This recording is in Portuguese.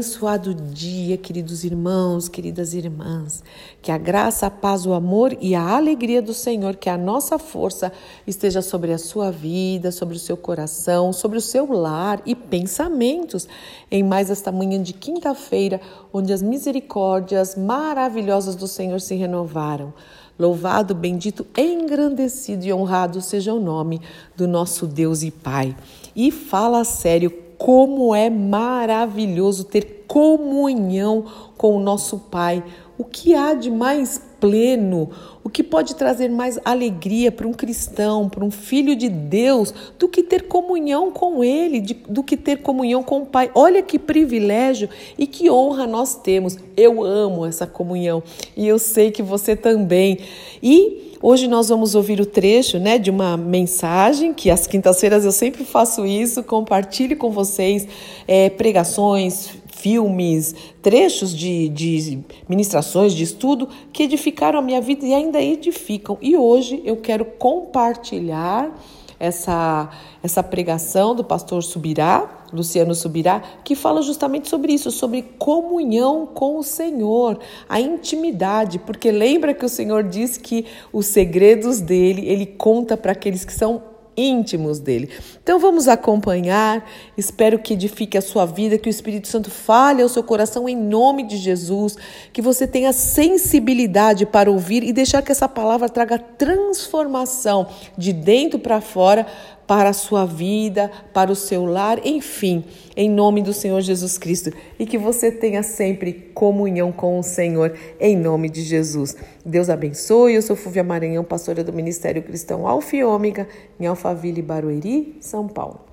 abençoado dia, queridos irmãos, queridas irmãs. Que a graça, a paz, o amor e a alegria do Senhor, que a nossa força esteja sobre a sua vida, sobre o seu coração, sobre o seu lar e pensamentos em mais esta manhã de quinta-feira, onde as misericórdias maravilhosas do Senhor se renovaram. Louvado, bendito, engrandecido e honrado seja o nome do nosso Deus e Pai. E fala sério, como é maravilhoso ter comunhão com o nosso Pai. O que há de mais pleno, o que pode trazer mais alegria para um cristão, para um filho de Deus, do que ter comunhão com Ele, de, do que ter comunhão com o Pai. Olha que privilégio e que honra nós temos. Eu amo essa comunhão e eu sei que você também. E Hoje nós vamos ouvir o trecho né, de uma mensagem, que às quintas-feiras eu sempre faço isso, compartilho com vocês é, pregações, filmes, trechos de, de ministrações, de estudo que edificaram a minha vida e ainda edificam. E hoje eu quero compartilhar essa, essa pregação do pastor Subirá, Luciano Subirá, que fala justamente sobre isso, sobre comunhão com o Senhor, a intimidade, porque lembra que o Senhor diz que os segredos dele, ele conta para aqueles que são íntimos dele. Então vamos acompanhar, espero que edifique a sua vida, que o Espírito Santo fale ao seu coração em nome de Jesus, que você tenha sensibilidade para ouvir e deixar que essa palavra traga transformação de dentro para fora para a sua vida, para o seu lar, enfim, em nome do Senhor Jesus Cristo. E que você tenha sempre comunhão com o Senhor, em nome de Jesus. Deus abençoe. Eu sou Fúvia Maranhão, pastora do Ministério Cristão Alfa e Ômega, em Alphaville, Barueri, São Paulo.